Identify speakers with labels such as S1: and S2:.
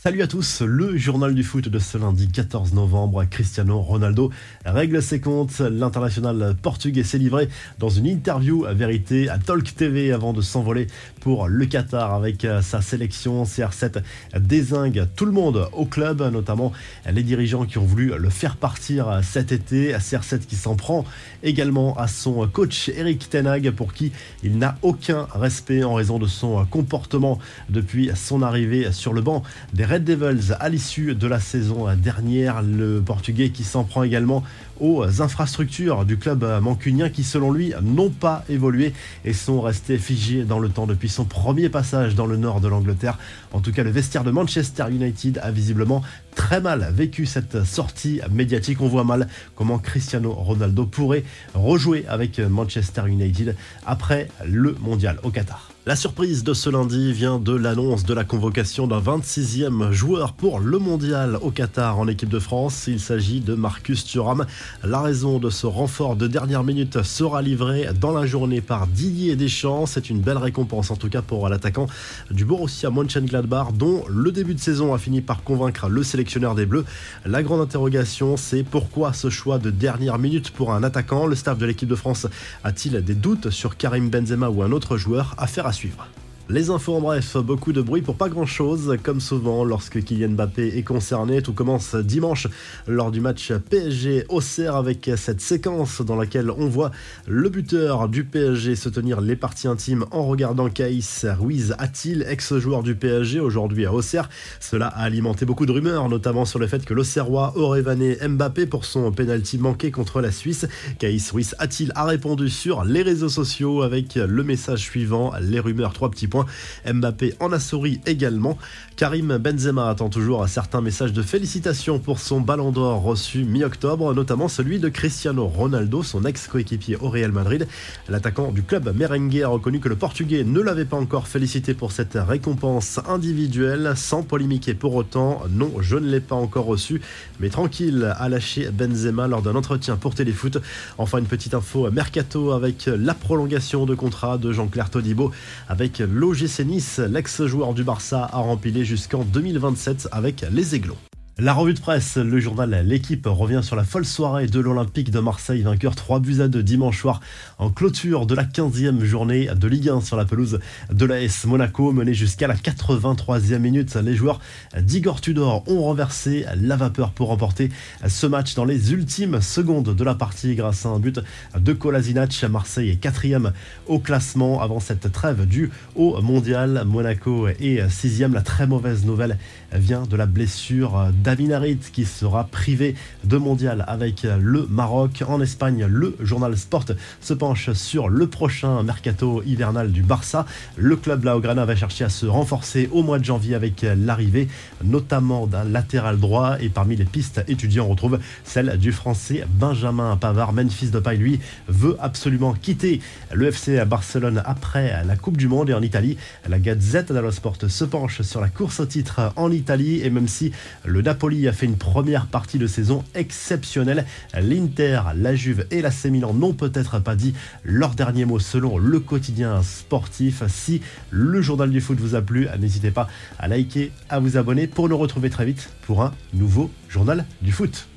S1: Salut à tous, le journal du foot de ce lundi 14 novembre. Cristiano Ronaldo règle ses comptes. L'international portugais s'est livré dans une interview à vérité à Talk TV avant de s'envoler pour le Qatar avec sa sélection. CR7 désingue tout le monde au club, notamment les dirigeants qui ont voulu le faire partir cet été. CR7 qui s'en prend également à son coach Eric Tenag pour qui il n'a aucun respect en raison de son comportement depuis son arrivée sur le banc Red Devils à l'issue de la saison dernière. Le Portugais qui s'en prend également aux infrastructures du club mancunien qui selon lui n'ont pas évolué et sont restés figés dans le temps depuis son premier passage dans le nord de l'Angleterre. En tout cas, le vestiaire de Manchester United a visiblement très mal vécu cette sortie médiatique. On voit mal comment Cristiano Ronaldo pourrait rejouer avec Manchester United après le mondial au Qatar. La surprise de ce lundi vient de l'annonce de la convocation d'un 26e joueur pour le mondial au Qatar en équipe de France. Il s'agit de Marcus Thuram. La raison de ce renfort de dernière minute sera livrée dans la journée par Didier Deschamps. C'est une belle récompense en tout cas pour l'attaquant du Borussia Mönchengladbach dont le début de saison a fini par convaincre le sélectionneur des Bleus. La grande interrogation c'est pourquoi ce choix de dernière minute pour un attaquant? Le staff de l'équipe de France a-t-il des doutes sur Karim Benzema ou un autre joueur? Affaire à 去吧。Les infos en bref, beaucoup de bruit pour pas grand chose, comme souvent lorsque Kylian Mbappé est concerné. Tout commence dimanche lors du match PSG Auxerre avec cette séquence dans laquelle on voit le buteur du PSG se tenir les parties intimes en regardant Caïs Ruiz Atil, ex-joueur du PSG aujourd'hui à Auxerre. Cela a alimenté beaucoup de rumeurs, notamment sur le fait que l'Auxerrois aurait vanné Mbappé pour son penalty manqué contre la Suisse. Caïs Ruiz Atil a répondu sur les réseaux sociaux avec le message suivant les rumeurs, trois petits points Mbappé en a souri également. Karim Benzema attend toujours un certain message de félicitations pour son ballon d'or reçu mi-octobre, notamment celui de Cristiano Ronaldo, son ex-coéquipier au Real Madrid. L'attaquant du club merengue a reconnu que le Portugais ne l'avait pas encore félicité pour cette récompense individuelle, sans polémiquer pour autant. Non, je ne l'ai pas encore reçu, mais tranquille, a lâché Benzema lors d'un entretien pour Téléfoot. Enfin, une petite info mercato avec la prolongation de contrat de Jean-Claire Todibo avec l'eau l'OGC Nice, l'ex-joueur du Barça, a rempilé jusqu'en 2027 avec les Aiglons. La revue de presse, le journal L'équipe revient sur la folle soirée de l'Olympique de Marseille, vainqueur 3 buts à 2 dimanche soir en clôture de la 15e journée de Ligue 1 sur la pelouse de l'AS Monaco, menée jusqu'à la 83e minute. Les joueurs d'Igor Tudor ont renversé la vapeur pour remporter ce match dans les ultimes secondes de la partie grâce à un but de Kolasinac. Marseille est quatrième au classement avant cette trêve due au mondial. Monaco est sixième. La très mauvaise nouvelle vient de la blessure David qui sera privé de mondial avec le Maroc. En Espagne, le journal Sport se penche sur le prochain mercato hivernal du Barça. Le club Laograna va chercher à se renforcer au mois de janvier avec l'arrivée notamment d'un latéral droit et parmi les pistes étudiants on retrouve celle du français Benjamin Pavard. Memphis Depay lui veut absolument quitter le FC Barcelone après la Coupe du Monde et en Italie. La Gazette dello Sport se penche sur la course au titre en Italie et même si le a fait une première partie de saison exceptionnelle. L'Inter, la Juve et la Milan n'ont peut-être pas dit leur dernier mot selon le quotidien sportif. Si le journal du foot vous a plu, n'hésitez pas à liker, à vous abonner pour nous retrouver très vite pour un nouveau journal du foot.